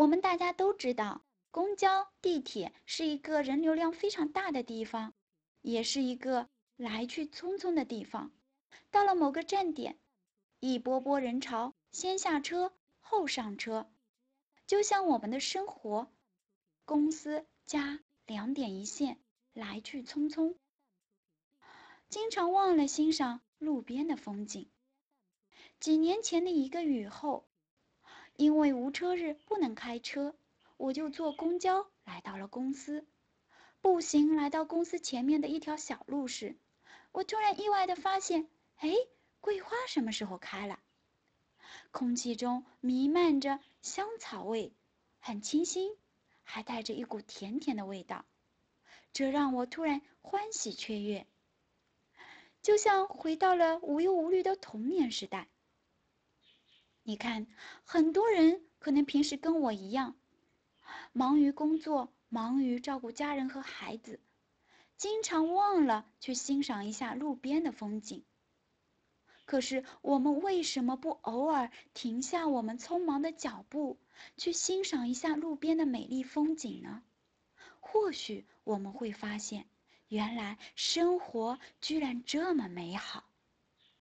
我们大家都知道，公交、地铁是一个人流量非常大的地方，也是一个来去匆匆的地方。到了某个站点，一波波人潮，先下车后上车，就像我们的生活，公司家两点一线，来去匆匆，经常忘了欣赏路边的风景。几年前的一个雨后，因为无车日不能开车，我就坐公交来到了公司。步行来到公司前面的一条小路时，我突然意外的发现，哎，桂花什么时候开了？空气中弥漫着香草味，很清新，还带着一股甜甜的味道，这让我突然欢喜雀跃，就像回到了无忧无虑的童年时代。你看，很多人可能平时跟我一样，忙于工作，忙于照顾家人和孩子，经常忘了去欣赏一下路边的风景。可是，我们为什么不偶尔停下我们匆忙的脚步，去欣赏一下路边的美丽风景呢？或许我们会发现，原来生活居然这么美好。